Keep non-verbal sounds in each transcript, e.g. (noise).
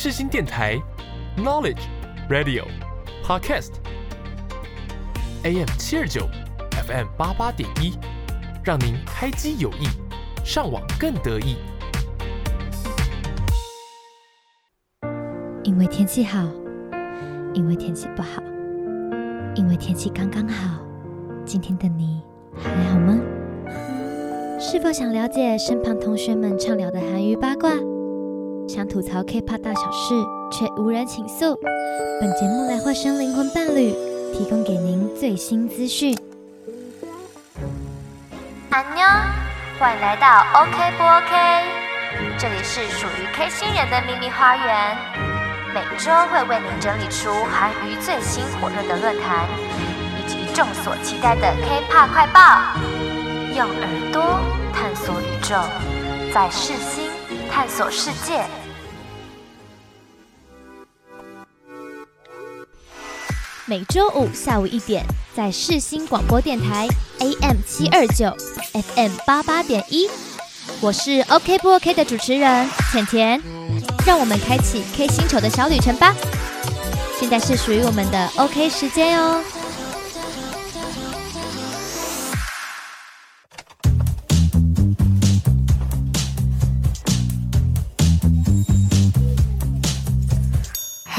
世新电台，Knowledge Radio Podcast AM 七二九 FM 八八点一，让您开机有益，上网更得意。因为天气好，因为天气不好，因为天气刚刚好。今天的你还好吗？是否想了解身旁同学们畅聊的韩娱八卦？想吐槽 K-pop 大小事，却无人倾诉？本节目来化身灵魂伴侣，提供给您最新资讯。安妞，欢迎来到 OK 不 OK？这里是属于 K 星人的秘密花园，每周会为您整理出韩娱最新火热的论坛，以及众所期待的 K-pop 快报，用耳朵探索宇宙，在世心探索世界。每周五下午一点，在世新广播电台 AM 七二九 FM 八八点一，我是 OK 不 OK 的主持人甜甜，让我们开启 K 星球的小旅程吧。现在是属于我们的 OK 时间哦。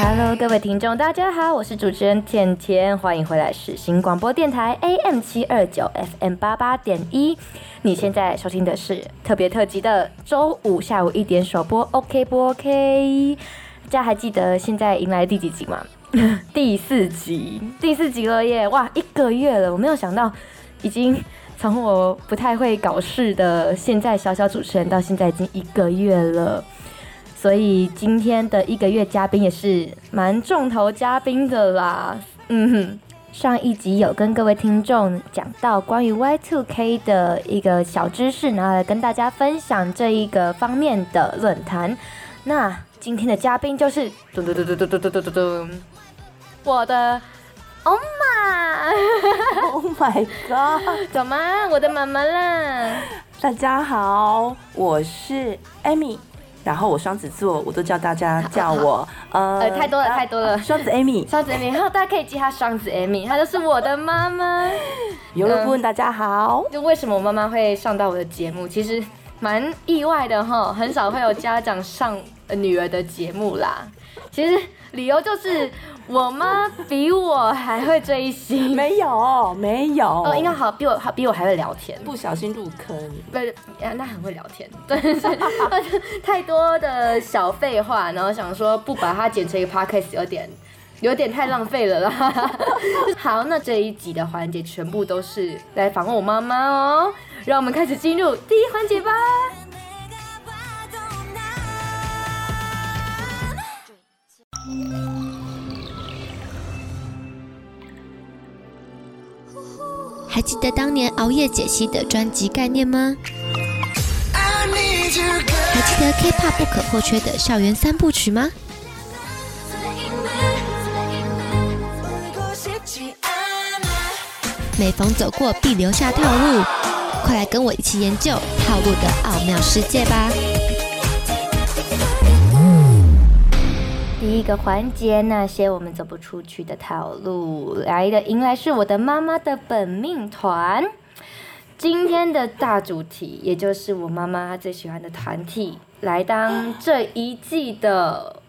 Hello，各位听众，大家好，我是主持人甜甜，欢迎回来世新广播电台 AM 七二九 FM 八八点一。你现在收听的是特别特辑的周五下午一点首播，OK 不 OK？大家还记得现在迎来第几集吗？(laughs) 第四集，第四集了耶！哇，一个月了，我没有想到，已经从我不太会搞事的现在小小主持人，到现在已经一个月了。所以今天的一个月嘉宾也是蛮重头嘉宾的啦。嗯哼，上一集有跟各位听众讲到关于 Y2K 的一个小知识，然后来跟大家分享这一个方面的论坛。那今天的嘉宾就是嘟嘟嘟嘟嘟嘟嘟嘟嘟，我的欧玛，Oh my god，怎么我的妈妈啦？大家好，我是 Amy。然后我双子座，我都叫大家叫我 (laughs) 呃，呃，太多了太多了，双子 Amy，(laughs) 双子 Amy，然后大家可以记她双子 Amy，她就是我的妈妈。游乐部分大家好，就为什么我妈妈会上到我的节目？其实蛮意外的哈，很少会有家长上女儿的节目啦。其实理由就是。我妈比我还会追星，没有没有，哦，应该好比我好比我还会聊天，不小心入坑，不是，那很会聊天，(laughs) 对，太多的小废话，然后想说不把它剪成一个 podcast 有点有点太浪费了啦。(laughs) 好，那这一集的环节全部都是来访问我妈妈哦，让我们开始进入第一环节吧。还记得当年熬夜解析的专辑概念吗？还记得 K-pop 不可或缺的校园三部曲吗？每逢走过必留下套路，快来跟我一起研究套路的奥妙世界吧！第一个环节，那些我们走不出去的套路，来的迎来是我的妈妈的本命团。今天的大主题，也就是我妈妈最喜欢的团体，来当这一季的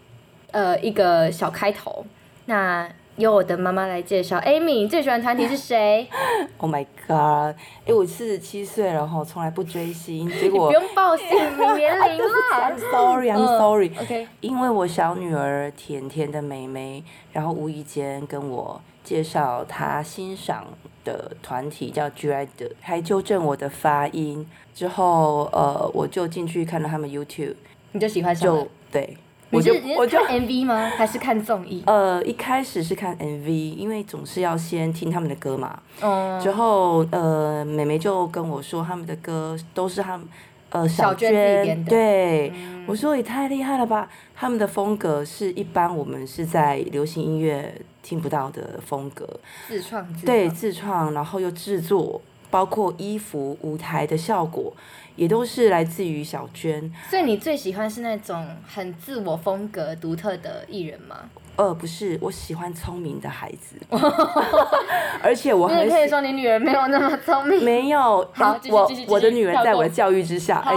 呃一个小开头。那。由我的妈妈来介绍，Amy，你最喜欢团体是谁？(laughs) Oh my god！哎、欸，我四十七岁了哈，从来不追星，(laughs) 结果不用报姓名年龄了。(laughs) I'm sorry，I'm sorry。Uh, OK，因为我小女儿甜甜的妹妹，然后无意间跟我介绍她欣赏的团体叫 G-IDLE，还纠正我的发音。之后呃，我就进去看到他们 YouTube，你就喜欢？就对。我就我就看 MV 吗？(laughs) 还是看综艺？呃，一开始是看 MV，因为总是要先听他们的歌嘛。嗯。之后，呃，妹妹就跟我说，他们的歌都是他们呃小娟。对，嗯、我说也太厉害了吧！他们的风格是一般我们是在流行音乐听不到的风格。自创。自创。对，自创，然后又制作包括衣服、舞台的效果，也都是来自于小娟。所以你最喜欢是那种很自我风格独特的艺人吗？呃，不是，我喜欢聪明的孩子，(laughs) 而且我很你可以说你女儿没有那么聪明，没有。好，我我的女儿在我的教育之下，好，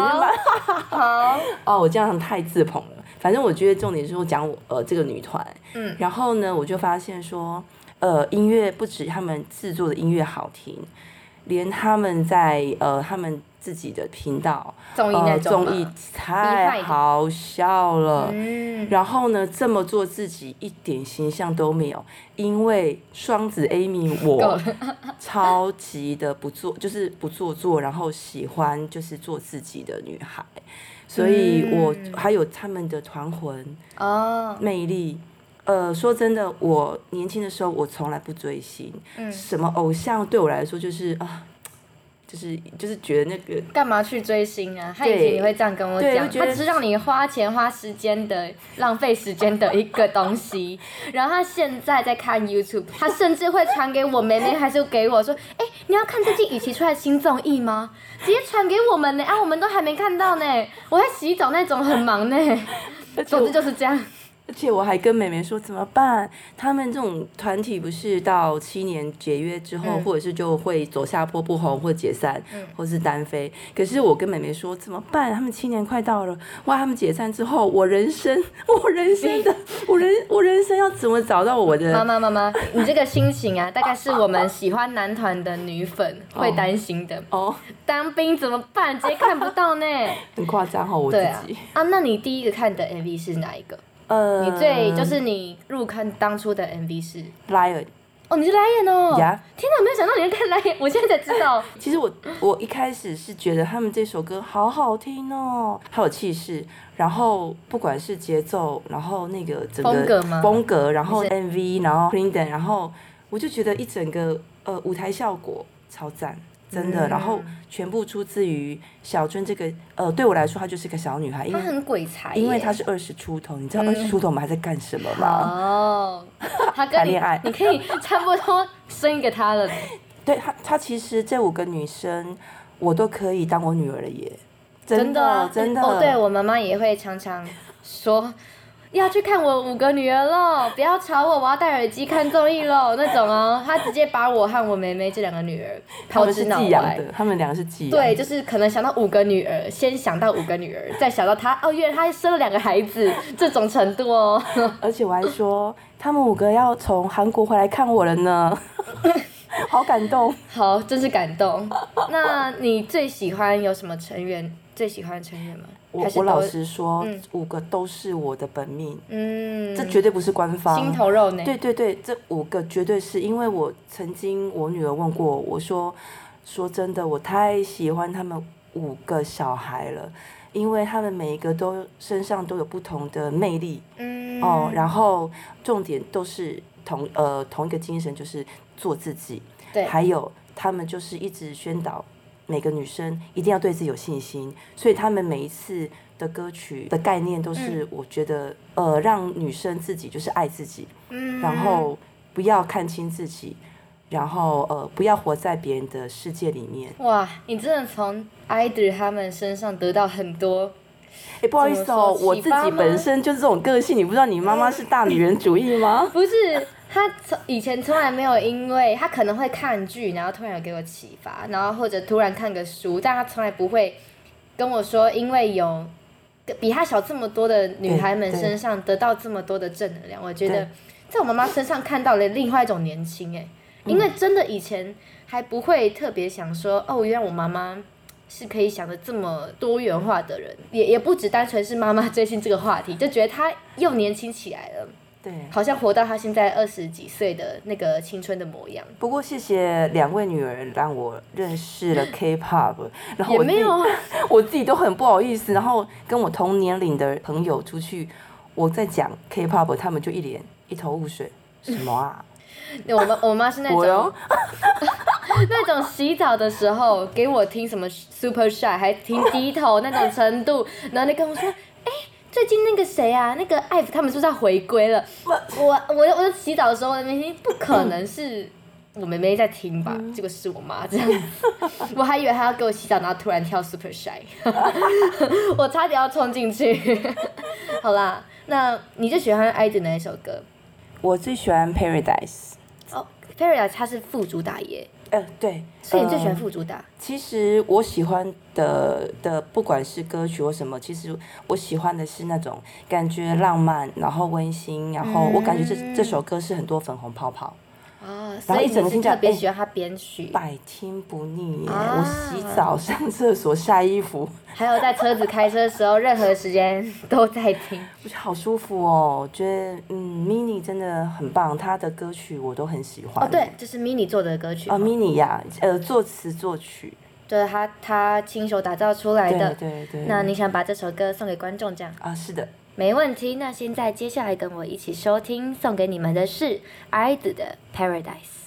好 (laughs) 哦，我这样太自捧了。反正我觉得重点是我讲我呃这个女团，嗯，然后呢，我就发现说，呃，音乐不止他们制作的音乐好听，连他们在呃他们。自己的频道综艺那种综艺太好笑了，嗯，然后呢，这么做自己一点形象都没有，因为双子 Amy 我 (laughs) (laughs) 超级的不做，就是不做作，然后喜欢就是做自己的女孩，所以我还有他们的团魂哦。魅力，呃，说真的，我年轻的时候我从来不追星，嗯，什么偶像对我来说就是啊。就是就是觉得那个干嘛去追星啊？他以前也会这样跟我讲，他只是让你花钱花时间的浪费时间的一个东西。然后他现在在看 YouTube，他甚至会传给我妹妹，还是给我说：“哎、欸，你要看最近雨琦出来的新综艺吗？”直接传给我们呢，啊，我们都还没看到呢。我在洗澡那种很忙呢，(laughs) 总之就是这样。而且我还跟妹妹说怎么办？他们这种团体不是到七年解约之后，嗯、或者是就会走下坡不红或解散，嗯、或是单飞。可是我跟妹妹说怎么办？他们七年快到了，哇！他们解散之后，我人生，我人生的，我人，我人生要怎么找到我的？妈妈妈妈，你这个心情啊，大概是我们喜欢男团的女粉会担心的。哦，当兵怎么办？直接看不到呢。(laughs) 很夸张哦，我自己啊。啊，那你第一个看的 MV 是哪一个？呃，你最就是你入坑当初的 MV 是 Lion 哦，你是 Lion 哦，Yeah. 天哪，没有想到你会看 Lion，我现在才知道。(laughs) 其实我我一开始是觉得他们这首歌好好听哦，好有气势，然后不管是节奏，然后那个整个风格吗？风格，然后 MV，然后 Linden，然后我就觉得一整个呃舞台效果超赞。真的，然后全部出自于小春这个，呃，对我来说，她就是个小女孩，因为她很鬼才，因为她是二十出头，你知道二十出头我们还在干什么吗？哦，(laughs) 她跟你谈恋爱，你可以差不多生一个她了。对她，她其实这五个女生，我都可以当我女儿了耶，真的，真的，真的哦，对我妈妈也会常常说。要去看我五个女儿喽！不要吵我，我要戴耳机看综艺喽。那种哦，(laughs) 他直接把我和我妹妹这两个女儿抛之脑外。他们两个是寄养。对，就是可能想到五个女儿，先想到五个女儿，再想到她哦，原来她生了两个孩子，这种程度哦。(laughs) 而且我还说，他们五个要从韩国回来看我了呢，(laughs) 好感动。好，真是感动。那你最喜欢有什么成员？最喜欢的成员吗？我我老实说，嗯、五个都是我的本命，嗯，这绝对不是官方，心头肉呢？对对对，这五个绝对是因为我曾经我女儿问过我，我说说真的，我太喜欢他们五个小孩了，因为他们每一个都身上都有不同的魅力，嗯哦，然后重点都是同呃同一个精神，就是做自己，对，还有他们就是一直宣导。每个女生一定要对自己有信心，所以他们每一次的歌曲的概念都是，我觉得，嗯、呃，让女生自己就是爱自己，嗯，然后不要看清自己，然后呃，不要活在别人的世界里面。哇，你真的从 idol 他们身上得到很多。哎，不好意思哦，我自己本身就是这种个性，你不知道你妈妈是大女人主义吗？(laughs) 不是。他从以前从来没有，因为他可能会看剧，然后突然有给我启发，然后或者突然看个书，但他从来不会跟我说，因为有比他小这么多的女孩们身上得到这么多的正能量。我觉得在我妈妈身上看到了另外一种年轻，哎，因为真的以前还不会特别想说，哦，原来我妈妈是可以想的这么多元化的人，也也不只单纯是妈妈追星这个话题，就觉得她又年轻起来了。对，好像活到他现在二十几岁的那个青春的模样。不过谢谢两位女儿让我认识了 (laughs) K-pop，然后我没有啊，(laughs) 我自己都很不好意思，然后跟我同年龄的朋友出去，我在讲 K-pop，他们就一脸一头雾水，什么啊？(laughs) 我妈我妈是那种那种洗澡的时候给我听什么 Super Shy，还听低头那种程度，然后你跟我说，哎。最近那个谁啊，那个 IVE 他们是不是要回归了？我我我在洗澡的时候，我内心不可能是我妹妹在听吧，嗯、结果是我妈这样子，我还以为她要给我洗澡，然后突然跳 Super Shy，(laughs) 我差点要冲进去。(laughs) 好啦，那你最喜欢 IZ 哪一首歌？我最喜欢 Paradise。哦，Paradise 它是副主打耶。呃，对。所以你最喜欢副主打？呃、其实我喜欢的的不管是歌曲或什么，其实我喜欢的是那种感觉浪漫，然后温馨，然后我感觉这、嗯、这首歌是很多粉红泡泡。哦，所以你是特别喜欢他编曲，百听不腻耶！啊、我洗澡、上厕所、(laughs) 晒衣服，还有在车子开车的时候，任何时间都在听，(laughs) 我觉得好舒服哦。我觉得嗯，Mini 真的很棒，他的歌曲我都很喜欢。哦，对，这、就是 Mini 做的歌曲。哦，Mini 呀，呃，作词作曲，对他他亲手打造出来的。对对对。那你想把这首歌送给观众，这样？啊，是的。没问题，那现在接下来跟我一起收听，送给你们的是 IZ 的 Paradise。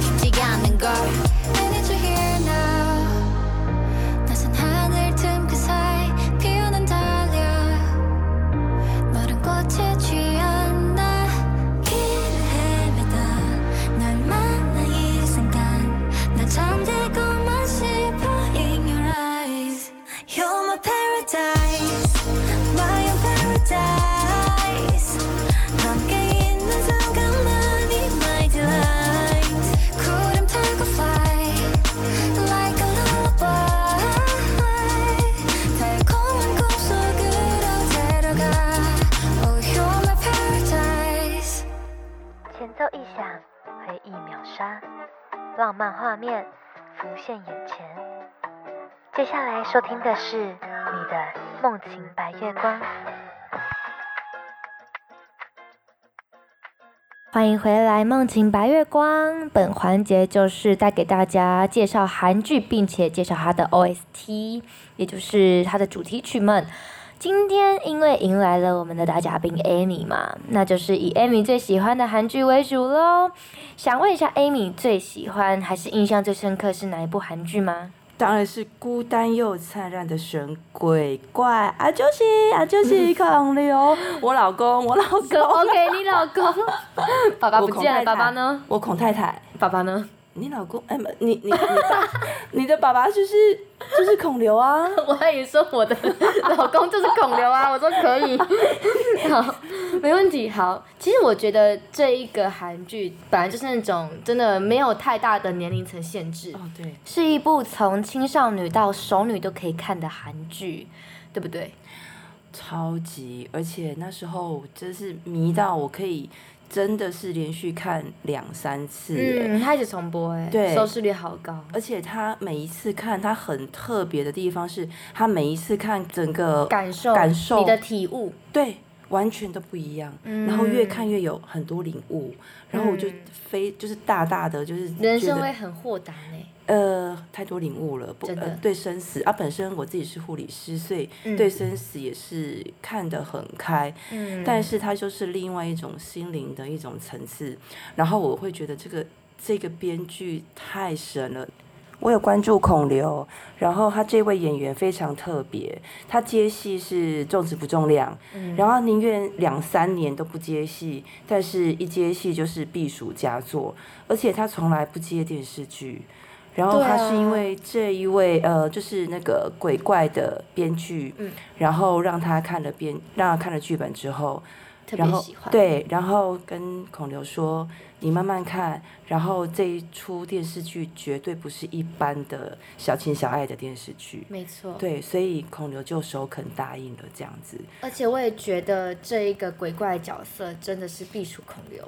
push me 浪漫画面浮现眼前，接下来收听的是你的梦情白月光。欢迎回来，梦情白月光。本环节就是带给大家介绍韩剧，并且介绍它的 OST，也就是它的主题曲们。今天因为迎来了我们的大嘉宾 Amy 嘛，那就是以 Amy 最喜欢的韩剧为主喽。想问一下，Amy 最喜欢还是印象最深刻是哪一部韩剧吗？当然是孤单又灿烂的神鬼怪啊，就是啊，就是孔刘，(laughs) 我老公，我老公，OK，你老公，(laughs) 爸爸不见了，爸爸呢？我孔太太，爸爸呢？你老公？哎，你你你爸，(laughs) 你的爸爸就是就是孔刘啊！(laughs) 我还以为说我的 (laughs) 老公就是孔刘啊，我说可以，好，没问题。好，其实我觉得这一个韩剧本来就是那种真的没有太大的年龄层限制，哦，对，是一部从青少女到熟女都可以看的韩剧，对不对？超级，而且那时候真是迷到我可以。真的是连续看两三次，嗯，他一直重播，哎，对，收视率好高。而且他每一次看，他很特别的地方是，他每一次看整个感受，感受你的体悟，对，完全都不一样。嗯，然后越看越有很多领悟，然后我就非就是大大的就是人生会很豁达呢。呃，太多领悟了，不，呃，对生死啊，本身我自己是护理师，所以对生死也是看得很开。嗯，但是它就是另外一种心灵的一种层次。然后我会觉得这个这个编剧太神了。我有关注孔刘，然后他这位演员非常特别，他接戏是重质不重量，嗯，然后宁愿两三年都不接戏，但是一接戏就是避暑佳作，而且他从来不接电视剧。然后他是因为这一位呃，就是那个鬼怪的编剧，嗯，然后让他看了编，让他看了剧本之后，然后对，然后跟孔刘说：“你慢慢看，然后这一出电视剧绝对不是一般的小情小爱的电视剧。”没错，对，所以孔刘就首肯答应了这样子。而且我也觉得这一个鬼怪角色真的是必属孔刘。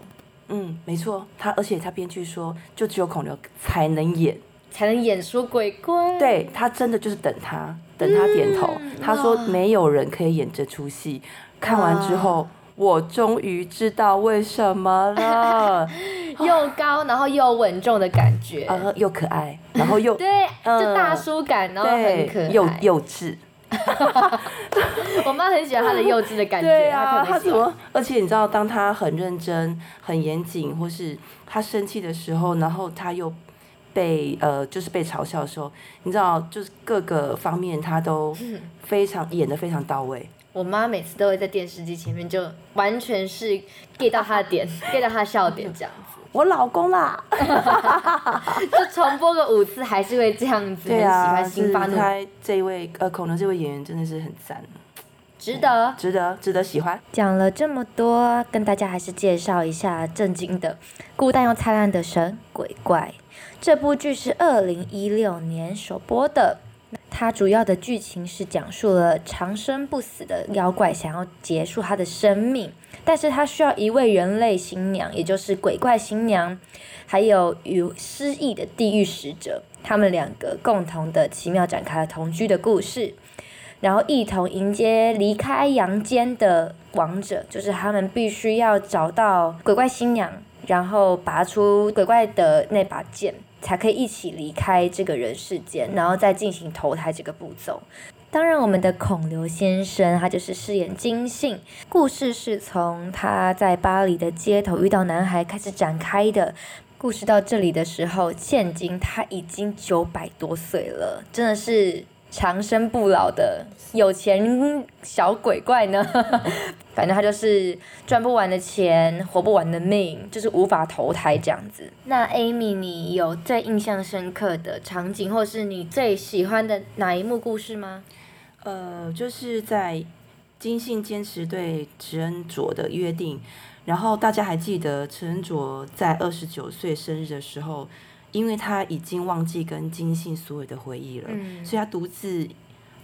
嗯，没错，他而且他编剧说，就只有孔刘才能演。才能演出鬼怪。对，他真的就是等他，等他点头。嗯、他说没有人可以演这出戏。看完之后，我终于知道为什么了。(laughs) 又高，然后又稳重的感觉，呃，又可爱，然后又 (laughs) 对，就大叔感，然后很可爱，又幼稚。(laughs) 我妈很喜欢他的幼稚的感觉。对啊，他怎么？而且你知道，当他很认真、很严谨，或是他生气的时候，然后他又。被呃，就是被嘲笑的时候，你知道，就是各个方面他都非常演的非常到位。我妈每次都会在电视机前面，就完全是 get 到他的点，get 到他的笑点这样子。我老公啦 (laughs) (laughs) 就重播个五次还是会这样子。对啊，很喜欢新发怒。他这一位呃，孔刘这位演员真的是很赞，值得，值得，值得喜欢。讲了这么多，跟大家还是介绍一下正经的孤单又灿烂的神鬼怪。这部剧是二零一六年首播的，它主要的剧情是讲述了长生不死的妖怪想要结束他的生命，但是他需要一位人类新娘，也就是鬼怪新娘，还有与失忆的地狱使者，他们两个共同的奇妙展开了同居的故事，然后一同迎接离开阳间的王者，就是他们必须要找到鬼怪新娘，然后拔出鬼怪的那把剑。才可以一起离开这个人世间，然后再进行投胎这个步骤。当然，我们的孔刘先生他就是饰演金信，故事是从他在巴黎的街头遇到男孩开始展开的。故事到这里的时候，现今他已经九百多岁了，真的是。长生不老的有钱小鬼怪呢，(laughs) 反正他就是赚不完的钱，活不完的命，就是无法投胎这样子。那 Amy，你有最印象深刻的场景，或是你最喜欢的哪一幕故事吗？呃，就是在金信坚持对池恩卓的约定，然后大家还记得池恩卓在二十九岁生日的时候。因为他已经忘记跟金信所有的回忆了，嗯、所以他独自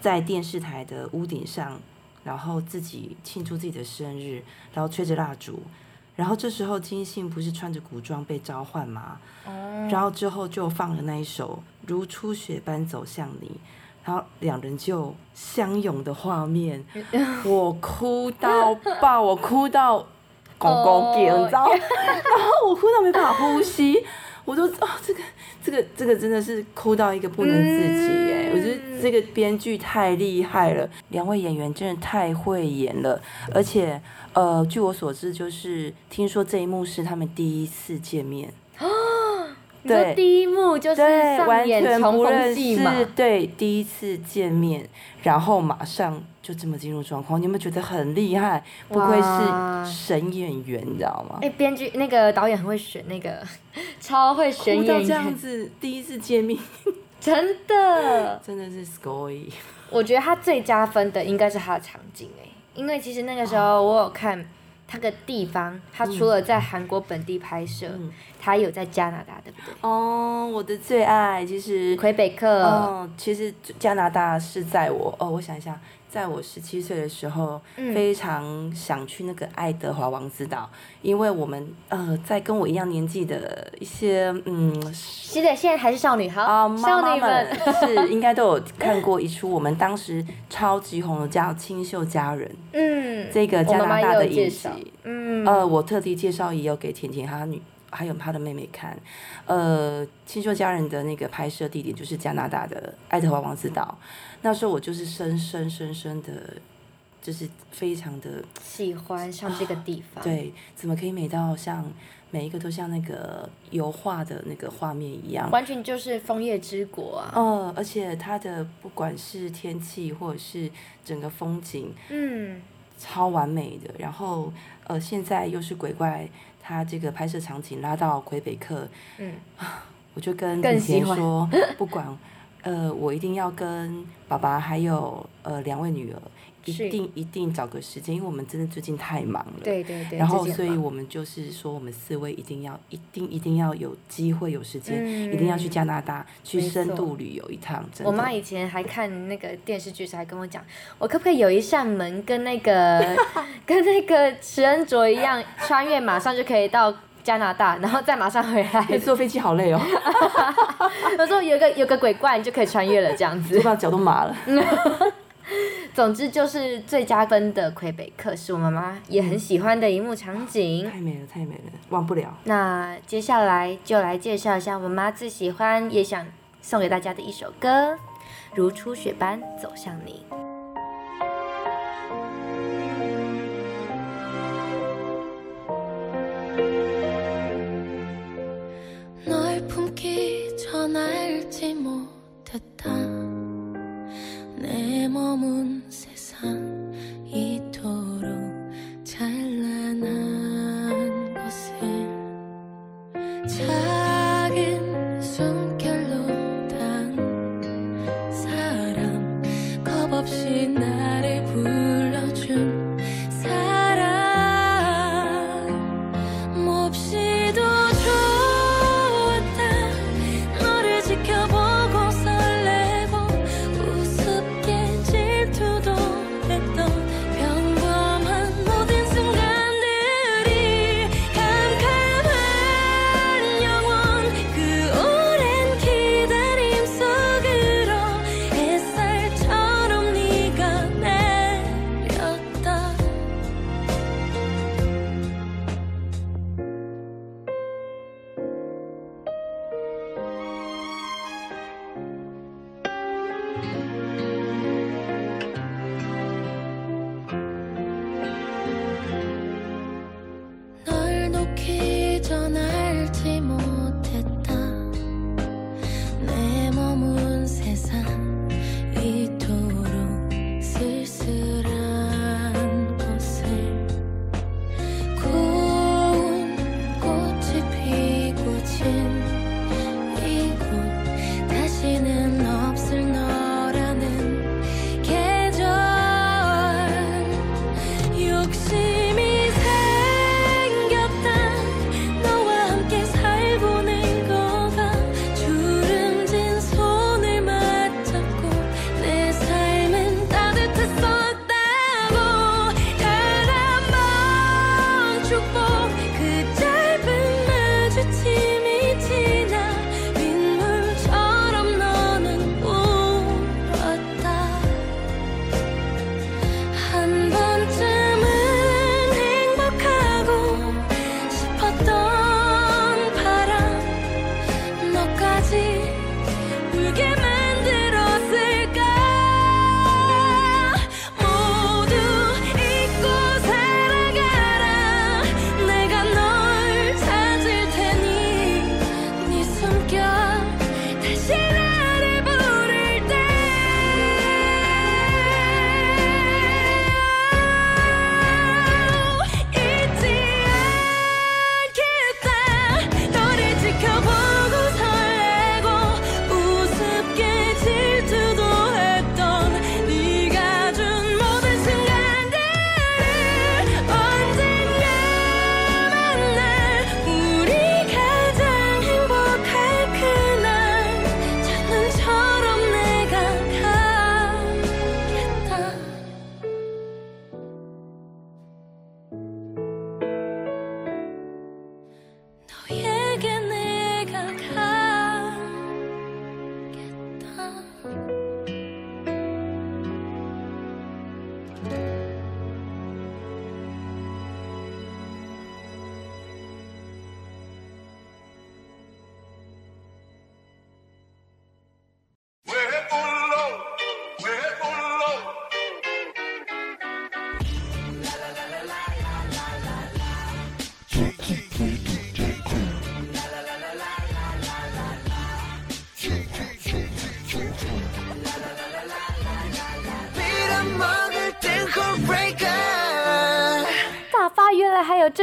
在电视台的屋顶上，然后自己庆祝自己的生日，然后吹着蜡烛，然后这时候金信不是穿着古装被召唤吗？哦、然后之后就放了那一首《如初雪般走向你》，然后两人就相拥的画面，我哭到爆，我哭到狗狗 (laughs) 叫，你知道？然后我哭到没办法呼吸。我都啊、哦，这个这个这个真的是哭到一个不能自己哎！嗯、我觉得这个编剧太厉害了，两位演员真的太会演了，而且呃，据我所知，就是听说这一幕是他们第一次见面。对，第一幕就是上演重逢戏嘛，对，第一次见面，然后马上就这么进入状况，你有没有觉得很厉害？不愧是神演员，你知道吗？哎，编剧那个导演很会选，那个 (laughs) 超会选演员，这样子第一次见面，(laughs) (laughs) 真的，真的是 scoy。我觉得他最加分的应该是他的场景哎，因为其实那个时候我有看他的地方，他除了在韩国本地拍摄，嗯、他有在加拿大，对不对？哦，我的最爱其实魁北克。哦，其实加拿大是在我哦，我想一下。在我十七岁的时候，嗯、非常想去那个爱德华王子岛，因为我们呃，在跟我一样年纪的一些嗯，现在现在还是少女，好，啊、少女们 (laughs) 是应该都有看过一出我们当时超级红的叫《清秀佳人》，嗯，这个加拿大的影集，嗯，呃，我特地介绍也有给甜甜她女还有他的妹妹看，呃，《清秀家人》的那个拍摄地点就是加拿大的爱德华王子岛。那时候我就是深深深深的，就是非常的喜欢上这个地方。对，怎么可以美到像每一个都像那个油画的那个画面一样？完全就是枫叶之国啊！哦，而且它的不管是天气或者是整个风景，嗯，超完美的。然后呃，现在又是鬼怪，它这个拍摄场景拉到魁北克，嗯，(laughs) 我就跟景甜说，不管。呃，我一定要跟爸爸还有呃两位女儿，一定一定找个时间，因为我们真的最近太忙了。对对对。然后，所以我们就是说，我们四位一定要一定一定要有机会有时间，嗯、一定要去加拿大去深度旅游一趟。我妈以前还看那个电视剧时，还跟我讲，我可不可以有一扇门跟那个 (laughs) 跟那个食人族一样，穿越马上就可以到。加拿大，然后再马上回来。坐飞机好累哦。(laughs) 有时候有个有个鬼怪，你就可以穿越了，这样子。我把脚都麻了。(laughs) (laughs) 总之就是最加分的魁北克，是我妈妈也很喜欢的一幕场景。太美了，太美了，忘不了。那接下来就来介绍一下我妈最喜欢也想送给大家的一首歌，《如初雪般走向你》。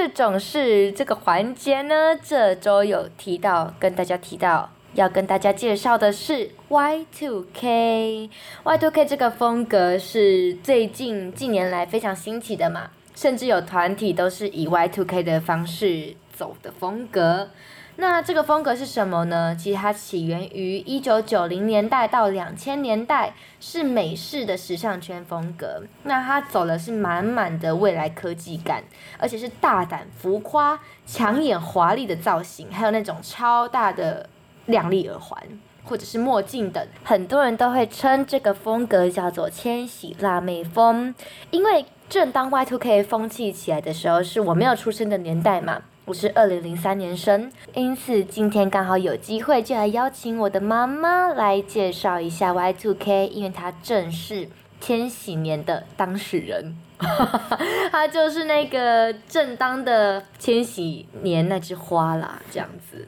这种事，这个环节呢，这周有提到，跟大家提到，要跟大家介绍的是 Y2K。Y2K 这个风格是最近近年来非常兴起的嘛，甚至有团体都是以 Y2K 的方式走的风格。那这个风格是什么呢？其实它起源于一九九零年代到两千年代，是美式的时尚圈风格。那它走的是满满的未来科技感，而且是大胆浮夸、抢眼华丽的造型，还有那种超大的亮丽耳环或者是墨镜等。很多人都会称这个风格叫做千禧辣妹风，因为正当 Y2K 风气起来的时候，是我没有出生的年代嘛。我是二零零三年生，因此今天刚好有机会，就来邀请我的妈妈来介绍一下 Y2K，因为她正是千禧年的当事人，(laughs) 她就是那个正当的千禧年那枝花啦，这样子。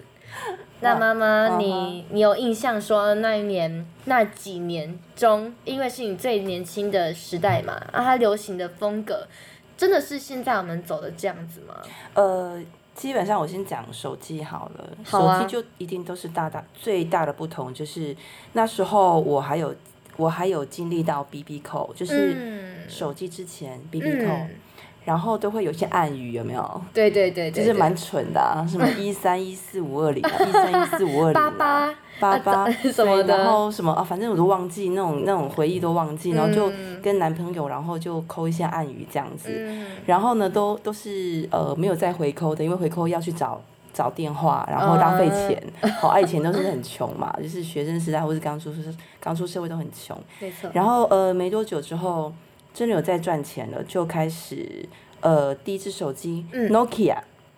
那妈妈，你你有印象说那一年那几年中，因为是你最年轻的时代嘛，啊，它流行的风格，真的是现在我们走的这样子吗？呃。基本上我先讲手机好了，好啊、手机就一定都是大大最大的不同就是那时候我还有我还有经历到 BB Call，就是手机之前 BB 嗯、然后都会有一些暗语有没有？对对对，对，就是蛮蠢的啊，什么 (laughs) 一三一四五二零，一三一四五二零，(laughs) 八八。八八 (laughs) 什么的，然后什么啊，反正我都忘记那种那种回忆都忘记，然后就跟男朋友，然后就扣一些暗语这样子，嗯、然后呢都都是呃没有再回扣的，因为回扣要去找找电话，然后浪费钱，好、嗯，以前都是很穷嘛，就是学生时代或是刚出社刚出社会都很穷，没错。然后呃没多久之后，真的有在赚钱了，就开始呃第一只手机、嗯、Nokia。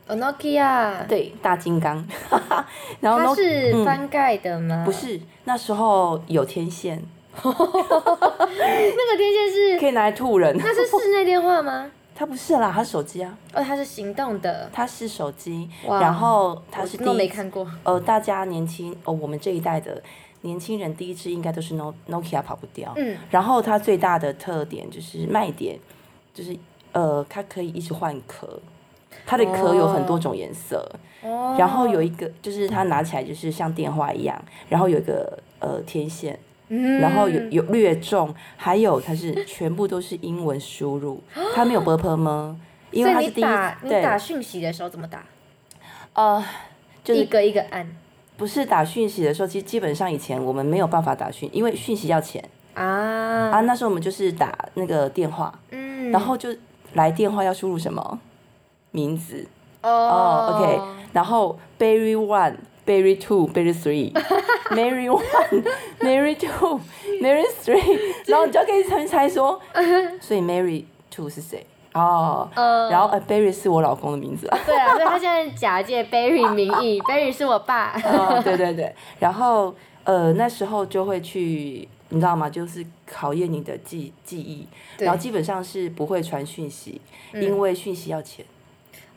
哦，Nokia，对，大金刚，(laughs) 然后它是翻盖的吗？嗯，不是，那时候有天线，(laughs) 那个天线是可以拿来吐人。它是室内电话吗？(laughs) 它不是啦，它是手机啊。哦，它是行动的。它是手机，然后它是第一。我没看过。呃，大家年轻哦，我们这一代的年轻人第一支应该都是 Nokia 跑不掉。嗯，然后它最大的特点就是卖点，就是呃，它可以一直换壳，它的壳有很多种颜色。哦，然后有一个就是它拿起来就是像电话一样，然后有一个呃天线。嗯、然后有有略重，还有它是全部都是英文输入，它没有 b u p e 吗？因为它是第一，你打讯息的时候怎么打？呃，就是、一个一个按，不是打讯息的时候，其实基本上以前我们没有办法打讯，因为讯息要钱啊啊，那时候我们就是打那个电话，嗯，然后就来电话要输入什么？名字哦、oh.，OK，然后 Berry One，Berry Two，Berry Three，Mary (laughs) One，Mary Two，Mary Three，然后你就可以猜猜说，(laughs) 所以 Mary Two 是谁？哦、oh, uh,，然后呃、uh,，Berry 是我老公的名字啊。(laughs) 对啊，所以他现在假借 Berry 名义，Berry 是我爸。(laughs) 哦、oh,，对对对，然后呃那时候就会去，你知道吗？就是考验你的记记忆，然后基本上是不会传讯息，因为讯息要钱。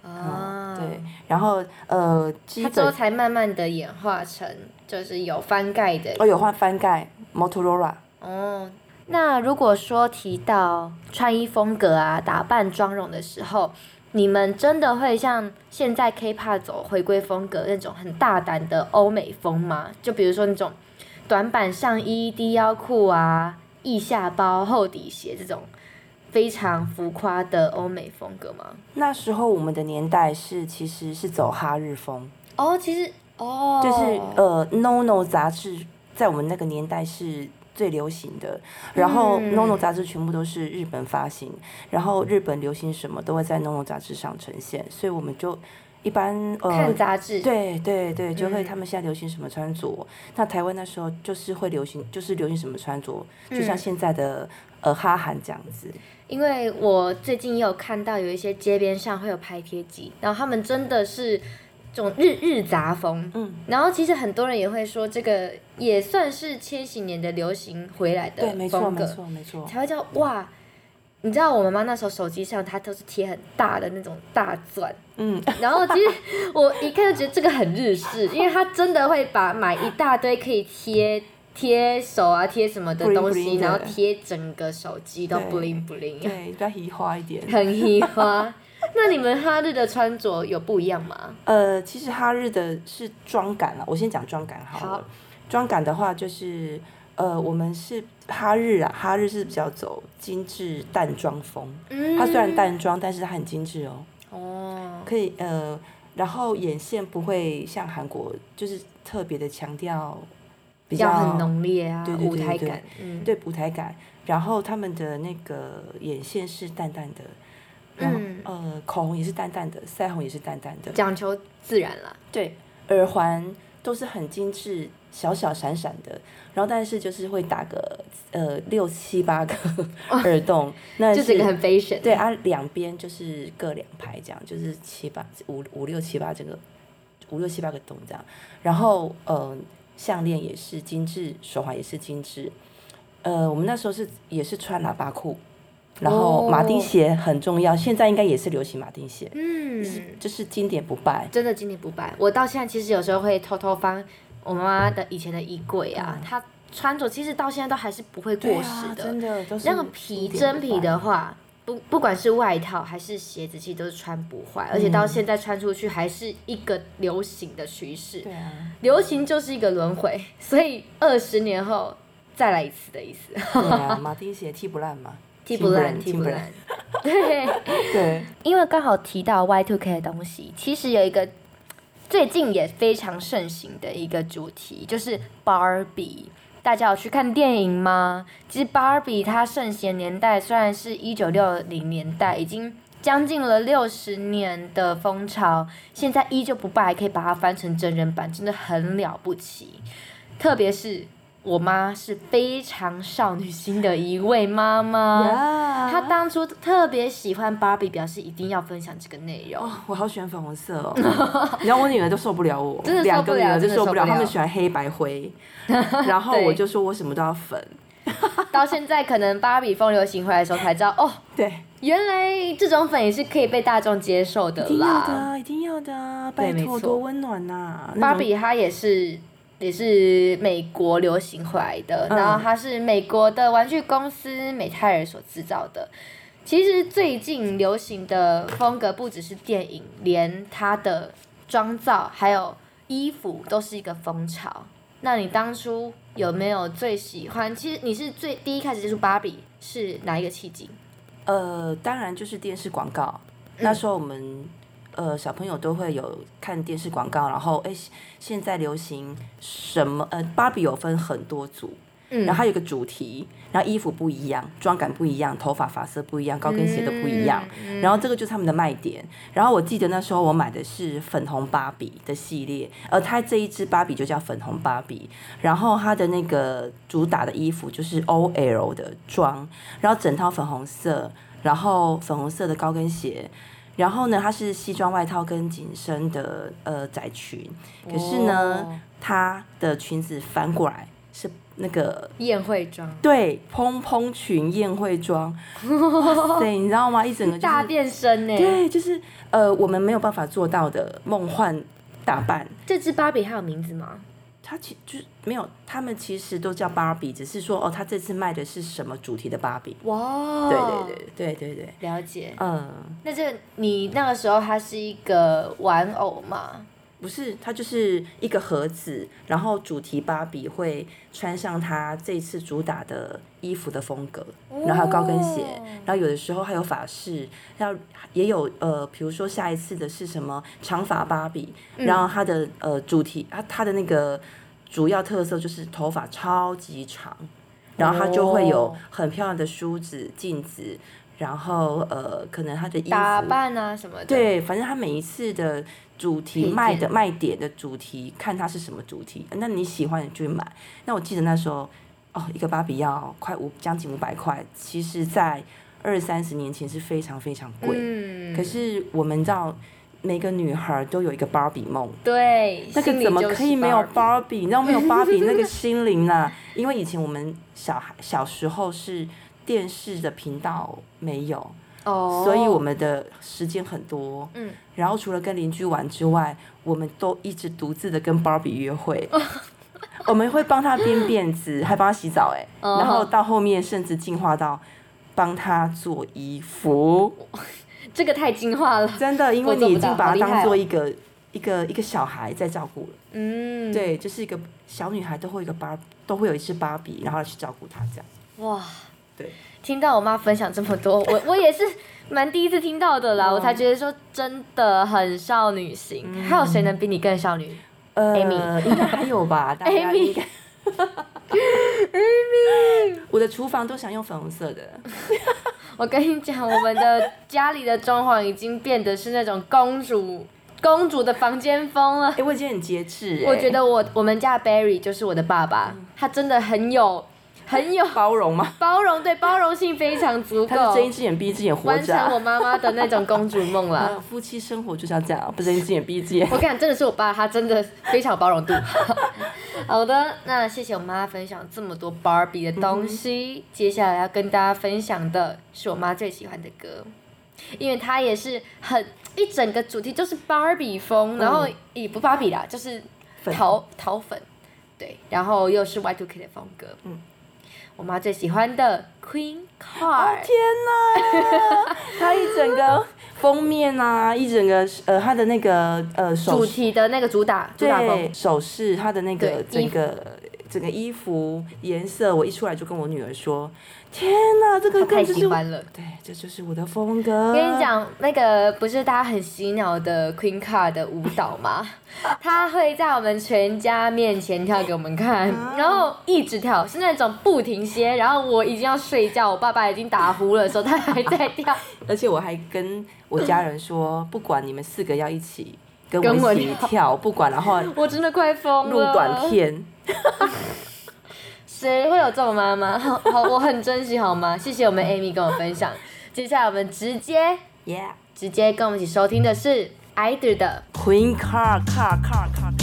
啊、嗯，对，然后呃，它之后才慢慢的演化成就是有翻盖的，哦，有换翻盖，Motorola。哦，那如果说提到穿衣风格啊、打扮妆容的时候，你们真的会像现在 K-pop 走回归风格那种很大胆的欧美风吗？就比如说那种短版上衣、低腰裤啊、腋下包、厚底鞋这种。非常浮夸的欧美风格吗？那时候我们的年代是其实是走哈日风哦，其实哦，就是呃，No No 杂志在我们那个年代是最流行的，然后 No No 杂志全部都是日本发行，然后日本流行什么都会在 No No 杂志上呈现，所以我们就一般呃看杂志，对对对，就会嗯。他们现在流行什么穿着，那台湾那时候就是会流行，就是流行什么穿着，就像嗯。现在的呃哈韩这样子。因为我最近也有看到有一些街边上会有拍贴机，然后他们真的是这种日日杂风，嗯，然后其实很多人也会说这个也算是千禧年的流行回来的对，没错风格，没错没错。才会叫哇。你知道我妈妈那时候手机上，她都是贴很大的那种大钻，嗯，(laughs) 然后其实我一看就觉得这个很日式，因为她真的会把买一大堆可以贴贴手啊贴什么的东西，bling 然后贴整个手机都对 bling bling，对，比较移花一点。很喜欢。那你们哈日的穿着有不一样吗？呃，其实哈日的是妆感了，我先讲妆感好了。好。妆感的话，就是呃，我们是哈日啊，哈日是比较走精致淡妆风。嗯它虽然淡妆，但是它很精致哦，哦，可以呃，然后眼线不会像韩国就是特别的强调比较很浓烈啊，对对对对。舞台感，嗯，对舞台感，然后他们的那个眼线是淡淡的，嗯呃口红也是淡淡的，腮红也是淡淡的，讲求自然啦。对，耳环都是很精致，小小闪闪的，然后但是就是会打个呃六七八个耳洞，(laughs) 那就是一个很 fashion。对，啊，两边就是各两排这样，就是七八五五六七八这个五六七八个洞这样，然后呃项链也是精致，手环也是精致，呃我们那时候是也是穿喇叭裤，然后马丁鞋很重要，现在应该也是流行马丁鞋，嗯，就是经典不败。真的经典不败。我到现在其实有时候会偷偷翻我妈妈的以前的衣柜啊，嗯她穿着其实到现在都还是不会过时的。真的都是那个皮真皮的话，不不管是外套还是鞋子，其实都是穿不坏，而且到现在穿出去还是一个流行的趋势。对啊，流行就是一个轮回，所以二十年后再来一次的意思。对啊，马丁鞋踢不烂嘛，踢不烂，踢踢不烂。(laughs) 对，对，因为刚好提到 Y Two K 的东西，其实有一个最近也非常盛行的一个主题，就是 Barbie。大家有去看电影吗？其实 Barbie 它盛行年代虽然是一九六零年代，已经将近了六十年的风潮，现在依旧不败，还可以把它翻成真人版，真的很了不起。特别是我妈是非常少女心的一位妈妈。呀他当初特别喜欢芭比，表示一定要分享这个内容。哦，我好喜欢粉红色哦！你知道我女儿都受不了我，(laughs) 真的受两个女不了儿就受不了，真的受不了她们喜欢黑白灰，(laughs) 然后我就说我什么都要粉。(laughs) 到现在可能芭比风流行回来的时候才知道，哦，对，原来这种粉也是可以被大众接受的一定要的啦。啊，一定要的啊！拜托，多温暖呐！芭比她也是也是美国流行回来的，嗯然后它是美国的玩具公司美泰尔所制造的。其实最近流行的风格不只是电影，连它的妆造还有衣服都是一个风潮。那你当初有没有最喜欢？其实你是最第一开始接触芭比是哪一个契机？呃，当然就是电视广告。嗯那时候我们呃小朋友都会有看电视广告，然后哎，现在流行什么？呃，芭比有分很多组，嗯然后它有个主题，然后衣服不一样，妆感不一样，头发发色不一样，高跟鞋都不一样。嗯然后这个就是他们的卖点。然后我记得那时候我买的是粉红芭比的系列，而它这一支芭比就叫粉红芭比。然后它的那个主打的衣服就是 OL 的妆，然后整套粉红色，然后粉红色的高跟鞋。然后呢，它是西装外套跟紧身的呃窄裙，可是呢，哦它的裙子翻过来是那个宴会装，对蓬蓬裙宴会装，哇塞，(laughs) 你知道吗？一整个、就是、大变身呢。对，就是呃，我们没有办法做到的梦幻打扮。这只芭比还有名字吗？它其就是没有，他们其实都叫芭比，只是说哦，他这次卖的是什么主题的芭比？哇，对对对对对对，了解。嗯，那这你那个时候它是一个玩偶嘛？不是，它就是一个盒子，然后主题芭比会穿上它这次主打的衣服的风格，然后还有高跟鞋，然后有的时候还有发饰，要也有呃，比如说下一次的是什么长发芭比，然后它的呃主题，啊它的那个主要特色就是头发超级长，然后它就会有很漂亮的梳子、镜子。然后呃，可能他的衣服打扮啊什么的。对，反正他每一次的主题卖的卖点的主题，看它是什么主题，那你喜欢你就买。那我记得那时候，哦，一个芭比要快五将近五百块，其实在二三十年前是非常非常贵。嗯，可是我们知道，每个女孩都有一个芭比梦。对，那个怎么可以没有芭比？你知道没有芭比那个心灵呢？(laughs) 因为以前我们小孩小时候是电视的频道没有，哦，所以我们的时间很多。嗯，然后除了跟邻居玩之外，我们都一直独自的跟芭比约会。(laughs) 我们会帮她编辫子，还帮她洗澡，哎，然后到后面甚至进化到帮她做衣服。这个太进化了，真的，因为你已经把它当做一个、哦、一个一个小孩在照顾了。嗯，对，就是一个小女孩都会有一个芭，都会有一只芭比，然后去照顾她这样。哇，对，听到我妈分享这么多，我我也是蛮第一次听到的啦，(laughs) 我才觉得说真的很少女心。嗯、还有谁能比你更少女？呃，Amy，应该还有吧？(laughs) Amy，Amy，(laughs) 我的厨房都想用粉红色的。我跟你讲，我们的家里的装潢已经变得是那种公主公主的房间风了。哎、欸，我已经很节制。我觉得我我们家 Barry 就是我的爸爸，嗯、他真的很有。很有包容吗？包容，对，包容性非常足够。睁一只眼闭一只眼活着、啊。完成我妈妈的那种公主梦啦。(laughs) 夫妻生活就是要这样，不睁一只眼闭一只眼。我跟你讲，真的是我爸，他真的非常有包容度。(laughs) 好的，那谢谢我妈分享这么多 Barbie 的东西。嗯、接下来要跟大家分享的是我妈最喜欢的歌，因为她也是很一整个主题就是 Barbie 风，嗯、然后也不芭比啦，就是桃桃粉，对，然后又是 Y2K 的风格，嗯。我妈最喜欢的 Queen Card，哦、天哪！(laughs) 它一整个封面啊，一整个呃，它的那个呃主题的那个主打，主打对，首饰，它的那个整个整个衣服颜色，我一出来就跟我女儿说。天呐，这个太喜欢了！对，这就是我的风格。我跟你讲，那个不是大家很洗脑的 Queen Card 的舞蹈吗？(laughs) 他会在我们全家面前跳给我们看，然后一直跳，是那种不停歇。然后我已经要睡觉，我爸爸已经打呼了的时候，他还在跳。(laughs) 而且我还跟我家人说，不管你们四个要一起跟我一起跳，不管，然后我真的快疯了。录短片。(laughs) 谁会有这种妈妈？好，好，我很珍惜，好吗？谢谢我们 Amy 跟我分享。接下来我们直接，Yeah，直接跟我们一起收听的是 Idol 的 Queen Card Card Card Card。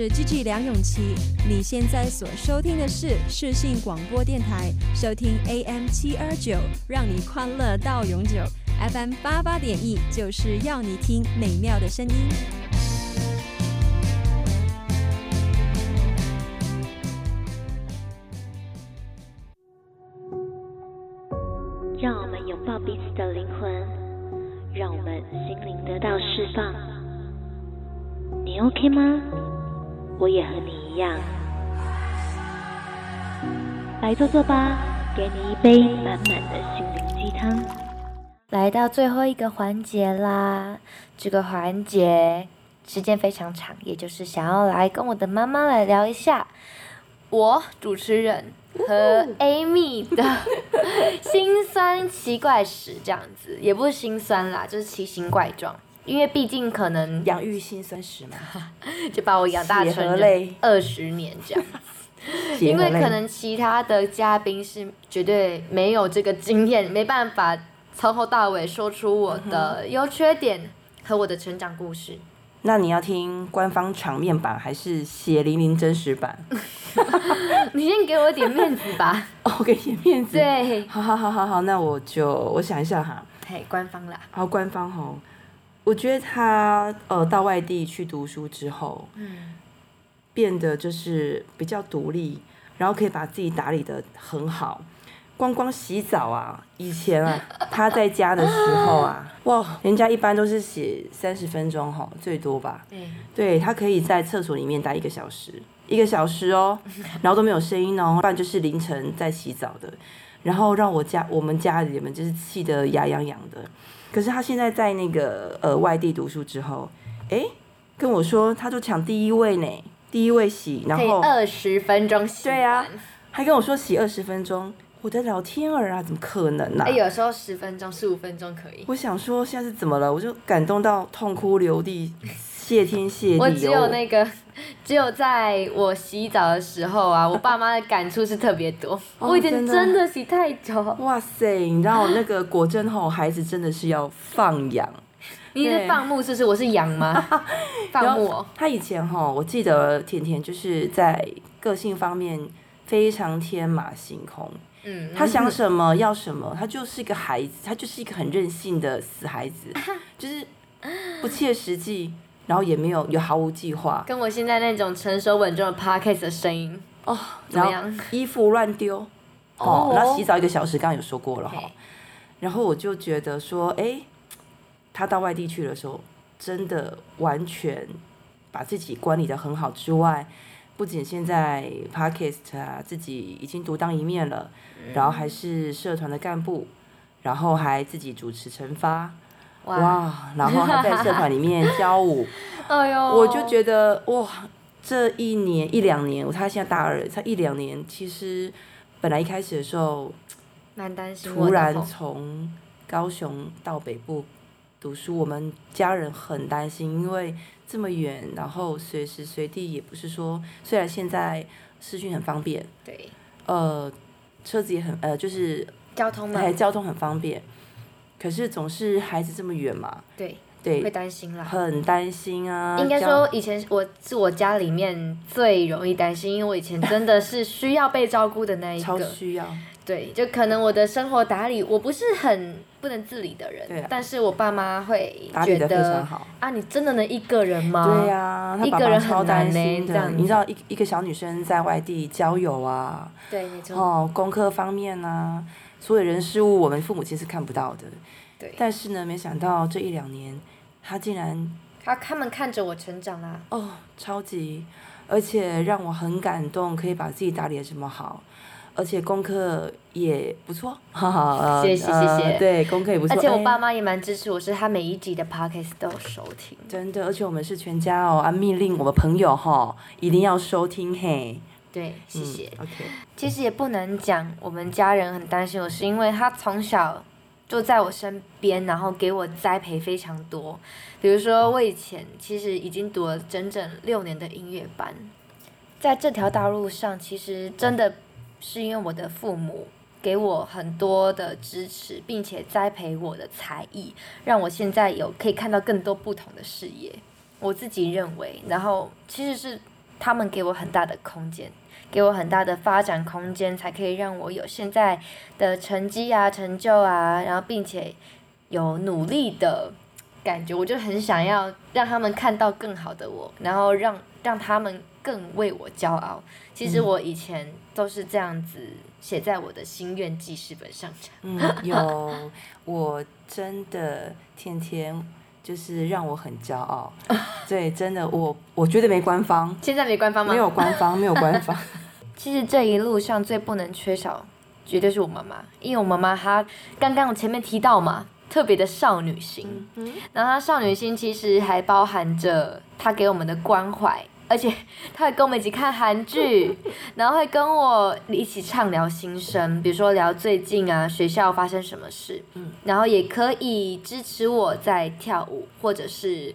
是 GG 梁咏琪。你现在所收听的是视信广播电台，收听 AM 七二九，让你欢乐到永久。FM 八八点一，就是要你听美妙的声音。让我们拥抱彼此的灵魂，让我们心灵得到释放。你 OK 吗？我也和你一样。来坐坐吧，给你一杯满满的心灵鸡汤。来到最后一个环节啦，这个环节时间非常长，也就是想要来跟我的妈妈来聊一下我主持人。和 Amy 的心酸奇怪史，这样子也不是辛酸啦，就是奇形怪状。因为毕竟可能养育心酸史嘛，(laughs) 就把我养大成二十年这样。(laughs) 因为可能其他的嘉宾是绝对没有这个经验，没办法从头到尾说出我的优缺点和我的成长故事。那你要听官方场面版还是血淋淋真实版？(laughs) 你先给我点面子吧。哦，给点面子。对。好好好好好，那我就我想一下哈。嘿，官方啦。好，官方吼。我觉得他呃到外地去读书之后，嗯，变得就是比较独立，然后可以把自己打理的很好。光光洗澡啊，以前啊，(laughs) 他在家的时候啊，哇，人家一般都是洗三十分钟哈，最多吧。对，他可以在厕所里面待一个小时，一个小时哦，(laughs) 然后都没有声音哦，不然就是凌晨在洗澡的，然后让我家我们家里面就是气得牙痒痒的。可是他现在在那个呃外地读书之后，哎，跟我说他就抢第一位呢，第一位洗，然后二十分钟洗。对啊，还跟我说洗二十分钟。我的老天儿啊，怎么可能呢、啊？哎，有时候十分钟、十五分钟可以。我想说，现在是怎么了？我就感动到痛哭流涕，谢天谢地。我只有那个，(laughs) 只有在我洗澡的时候啊，我爸妈的感触是特别多。哦、我以前真的洗太久。哇塞！你知道那个果真吼，孩子真的是要放养。(laughs) 你是放牧，是不是？我是羊吗？(laughs) 放牧。他以前吼，我记得甜甜就是在个性方面非常天马行空。嗯，他想什么要什么，他就是一个孩子，他就是一个很任性的死孩子，就是不切实际，然后也没有也毫无计划，跟我现在那种成熟稳重的 podcast 的声音。哦，怎么样？衣服乱丢。哦，然后洗澡一个小时，刚刚有说过了哈，然后我就觉得说，哎，他到外地去的时候，真的完全把自己管理的很好之外。不仅现在 Podcast 啊，自己已经独当一面了，嗯、然后还是社团的干部，然后还自己主持成发，哇，哇，然后还在社团里面教舞，(laughs) 哎呦，我就觉得哇，这一年一两年，他现在大二，才一两年，其实本来一开始的时候，蛮担心，突然从高雄到北部读书，我们家人很担心，因为。这么远，然后随时随地也不是说，虽然现在视讯很方便，对，呃，车子也很呃，就是交通嘛，哎，交通很方便，可是总是孩子这么远嘛，对对，会担心啦，很担心啊。应该说以前我是我家里面最容易担心，因为我以前真的是需要被照顾的那一个，超需要。对，就可能我的生活打理，我不是很不能自理的人，但是我爸妈会觉得非常好啊，你真的能一个人吗？对呀，啊，一个人超担心的。你知道一一个小女生在外地交友啊，对，没错。哦，功课方面啊，所有人事物，我们父母亲是看不到的。对。但是呢，没想到这一两年，他竟然他他们看着我成长啦，啊。哦，超级，而且让我很感动，可以把自己打理的这么好。而且功课也不错，(laughs) 哈哈，谢谢谢谢。对，功课也不错。而且我爸妈也蛮支持我，是他每一集的 podcast 都有收听。真的，而且我们是全家哦，啊，命令我们朋友哈，一定要收听嘿。对，谢谢。嗯、OK。其实也不能讲我们家人很担心我，是因为他从小就在我身边，然后给我栽培非常多。比如说，我以前其实已经读了整整六年的音乐班，在这条道路上，其实真的。是因为我的父母给我很多的支持，并且栽培我的才艺，让我现在有可以看到更多不同的视野。我自己认为，然后其实是他们给我很大的空间，给我很大的发展空间，才可以让我有现在的成绩啊、成就啊，然后并且有努力的感觉。我就很想要让他们看到更好的我，然后让让他们更为我骄傲。其实我以前都是这样子写在我的心愿记事本上。(laughs) 嗯，有，我真的天天。就是让我很骄傲，对，真的，我我觉得没官方，(laughs) 现在没官方吗？没有官方，没有官方。(laughs) 其实这一路上最不能缺少，绝对是我妈妈，因为我妈妈她刚刚我前面提到嘛，特别的少女心，嗯、然后她少女心其实还包含着她给我们的关怀。而且他会跟我们一起看韩剧，(laughs) 然后会跟我一起畅聊心声，比如说聊最近啊学校发生什么事，嗯。然后也可以支持我在跳舞，或者是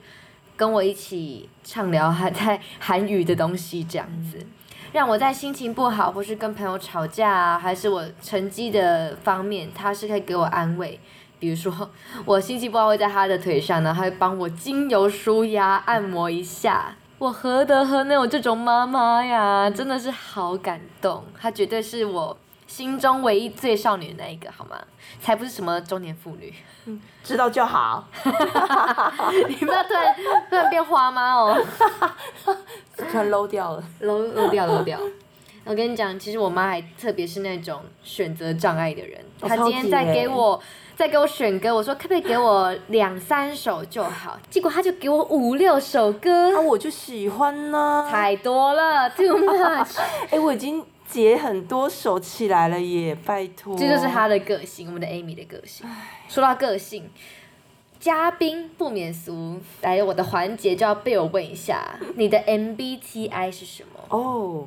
跟我一起畅聊还 (laughs) 在韩语的东西这样子，让我在心情不好或是跟朋友吵架啊，还是我成绩的方面，他是可以给我安慰，比如说我心情不好会在他的腿上呢，他会帮我精油舒压按摩一下。我何德何能有这种妈妈呀？真的是好感动，她绝对是我心中唯一最少女的那一个，好吗？才不是什么中年妇女。嗯，知道就好。(laughs) 你不要突然突然变花妈哦，(laughs) 突然 low 掉了，low low 掉 low 掉。我跟你讲，其实我妈还特别是那种选择障碍的人，她今天在给我。再给我选歌，我说可不可以给我两三首就好，结果他就给我五六首歌，啊，我就喜欢呢，太多了，too (laughs) much。哎、欸，我已经截很多首起来了耶，拜托。这就是他的个性，我们的 Amy 的个性。说到个性，嘉宾不免俗，来我的环节就要被我问一下，你的 MBTI 是什么？哦。Oh.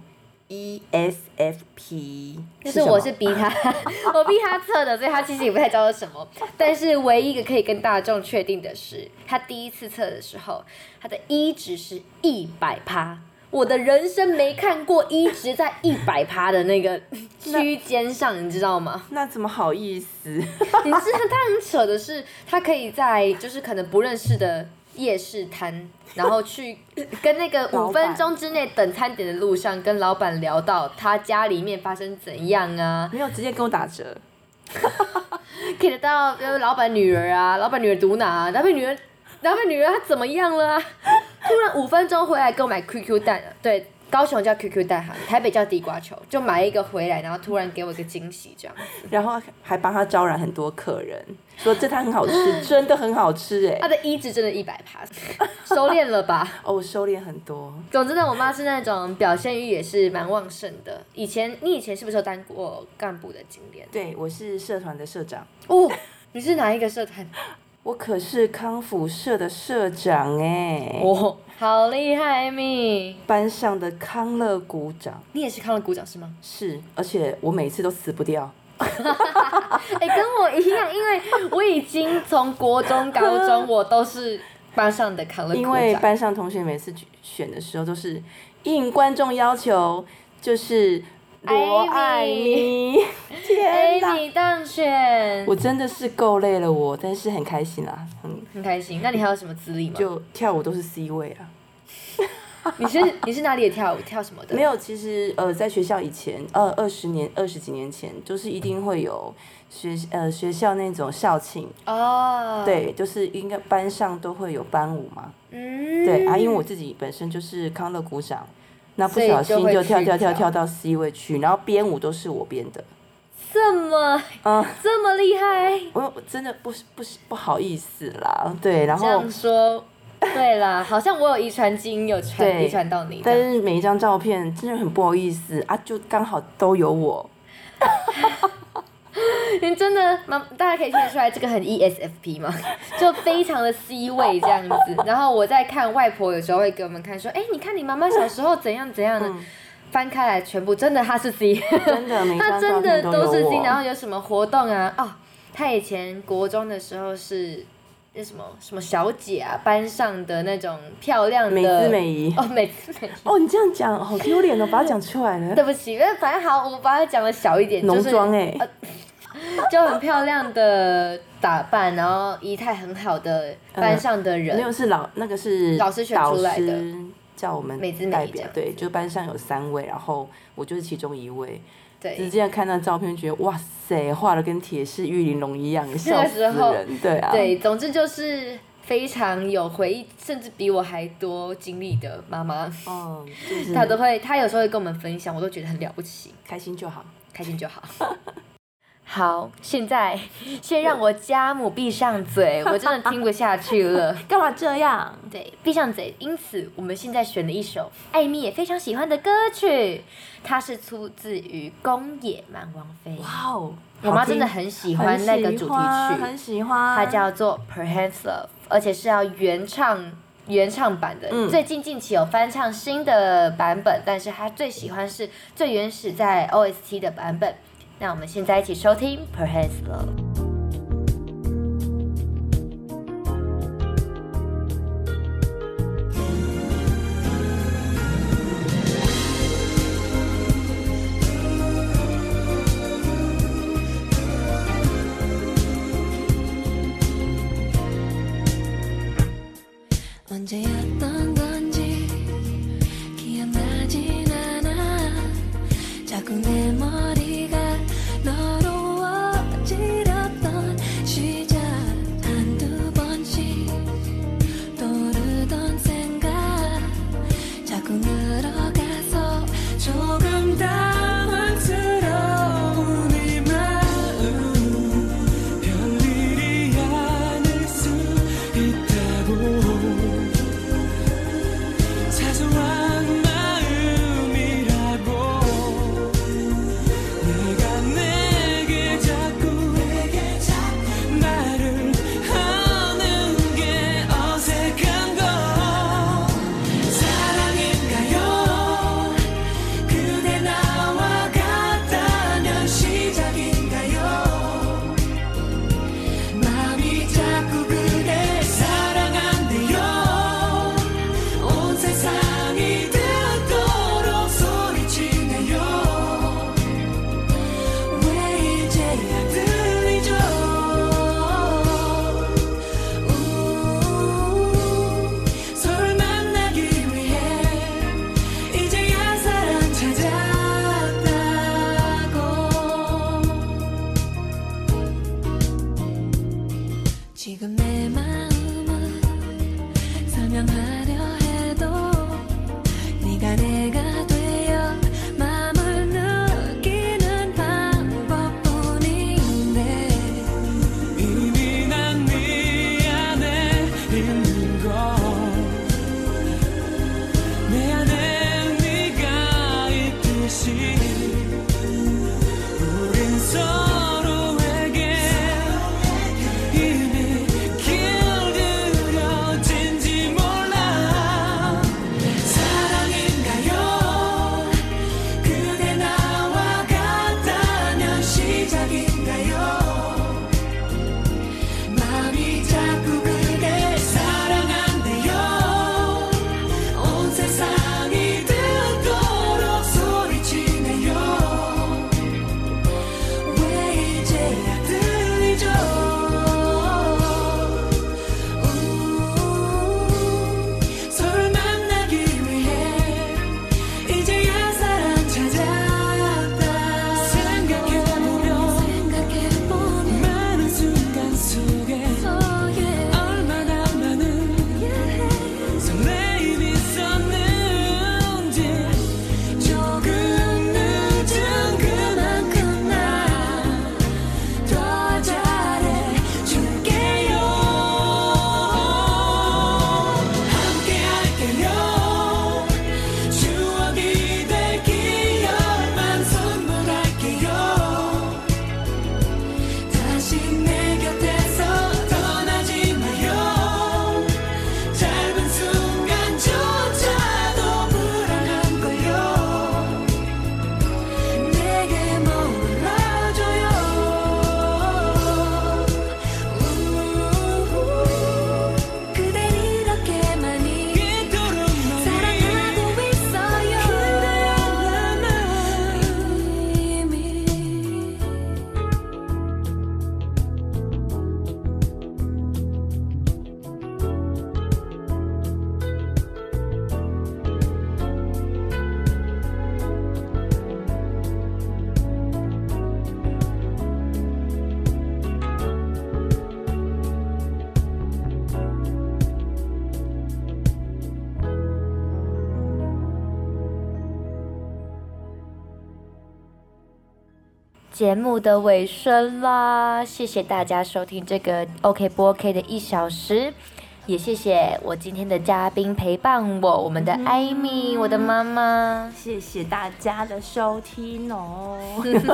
ESFP，就是我是逼他，(laughs) 我逼他测的，所以他其实也不太知道是什么。(laughs) 但是唯一一个可以跟大众确定的是，他第一次测的时候，他的 E 值是一百趴。我的人生没看过一直在一百趴的那个 (laughs) 区间上，你知道吗？那怎么好意思？你知道他很扯的是，他可以在就是可能不认识的。夜市摊，然后去 (laughs) 跟那个五分钟之内等餐点的路上，跟老板聊到他家里面发生怎样啊？没有直接跟我打折，(laughs) 可以得到老板女儿啊，老板女儿读哪啊？老板女儿，老板女儿她怎么样了啊？(laughs) 突然五分钟回来给我买 QQ 蛋，对。高雄叫 QQ 蛋哈，台北叫地瓜球，就买一个回来，然后突然给我一个惊喜这样，然后还帮他招揽很多客人，说这摊很好吃，(laughs) 真的很好吃哎。他的一值真的一百趴，(laughs) 收敛了吧？哦，我收敛很多。总之呢，我妈是那种表现欲也是蛮旺盛的。以前你以前是不是有当过干部的经验？对，我是社团的社长。哦，你是哪一个社团？我可是康复社的社长哎！哦，好厉害咪！班上的康乐股长，你也是康乐股长是吗？是，而且我每次都死不掉。(laughs) (laughs) 哎、欸，跟我一样，因为我已经从国中、高中我都是班上的康乐股长。因为班上同学每次选的时候都是应观众要求，就是。罗爱咪，天哪！你当选，我真的是够累了我，但是很开心啦，很，很开心。那你还有什么资历吗？就跳舞都是 C 位啊。(laughs) 你是你是哪里的跳舞？跳什么的？没有，其实呃，在学校以前，呃，二十年二十几年前，就是一定会有学呃学校那种校庆哦。对，就是应该班上都会有班舞嘛。嗯。对啊，因为我自己本身就是康乐鼓掌。那不小心就跳跳跳跳到 C 位去，然后编舞都是我编的，这么嗯这么厉害，我真的不不不好意思啦，对，然后这样说 (laughs) 对啦，好像我有遗传基因有传遗传到你，但是每一张照片真的很不好意思啊，就刚好都有我。(laughs) 你真的，妈大家可以听得出来这个很 ESFP 吗？(laughs) 就非常的 C 位这样子。然后我在看外婆有时候会给我们看说，哎，你看你妈妈小时候怎样怎样的，嗯、翻开来全部真的她是 C，真的，她真的都是 C。然后有什么活动啊？哦，她以前国中的时候是那什么什么小姐啊，班上的那种漂亮的美姿美仪哦，美姿美仪哦，你这样讲好丢脸哦，把它讲出来了。(laughs) 对不起，那反正好，我把它讲的小一点，浓妆哎。呃 (laughs) 就很漂亮的打扮，然后仪态很好的班上的人，没有是老那个是老师选出来的，叫我们美姿美仪代表，对，就班上有三位，然后我就是其中一位。直对，接看那照片，觉得哇塞，画的跟铁狮玉玲珑一样，笑死时候人。对啊，对，总之就是非常有回忆，甚至比我还多经历的妈妈，哦，就是她都会，她有时候会跟我们分享，我都觉得很了不起，开心就好。开心就好。(laughs) 好，现在 (laughs) 先让我家母闭上嘴，(laughs) 我真的听不下去了。(laughs) 干嘛这样？对，闭上嘴。因此，我们现在选了一首艾米也非常喜欢的歌曲，它是出自于宫野蛮王妃。哇哦，我妈真的很喜欢那个主题曲，很喜欢。它叫做《Perhaps Love》，而且是要原唱原唱版的。嗯、最近近期有翻唱新的版本，但是她最喜欢是最原始在 OST 的版本。那我们现在一起收听《Perhaps 了》。节目的尾声啦，谢谢大家收听这个 OK 不 OK 的一小时。也谢谢我今天的嘉宾陪伴我，我们的艾米，我的妈妈。谢谢大家的收听哦。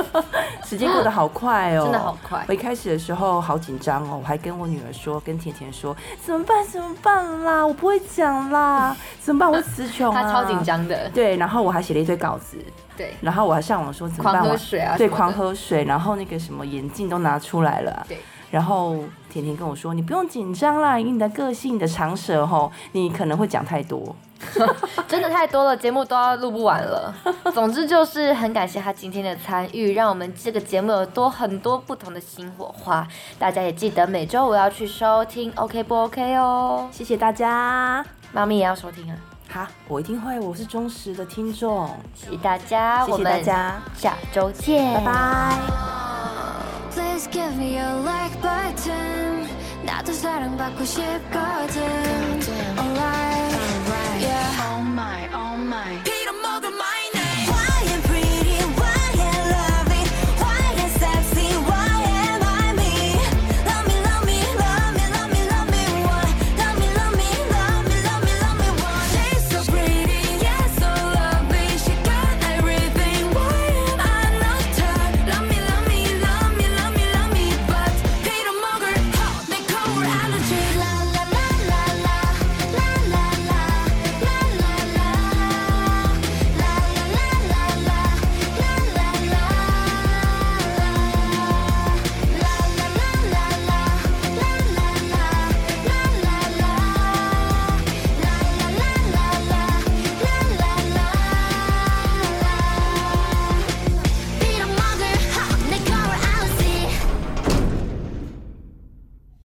(laughs) 时间过得好快哦，(laughs) 真的好快。我一开始的时候好紧张哦，我还跟我女儿说，跟甜甜说，怎么办？怎么办啦？我不会讲啦，怎么办？我词穷啊。(laughs) 她超紧张的。对，然后我还写了一堆稿子。对。然后我还上网说怎么办？狂喝水啊。对，狂喝水，然后那个什么眼镜都拿出来了。对。然后甜甜跟我说：“你不用紧张啦，以你的个性、你的长舌吼，你可能会讲太多，(laughs) 真的太多了，节目都要录不完了。(laughs) 总之就是很感谢他今天的参与，让我们这个节目有多很多不同的新火花。大家也记得每周五要去收听，OK 不 OK 哦？谢谢大家，妈咪也要收听啊。好，我一定会，我是忠实的听众。谢谢大家，谢谢大家，下周见，拜拜。” Please give me a like button 나도 사랑받고 싶거든 Alright, alright, yeah Oh my, oh my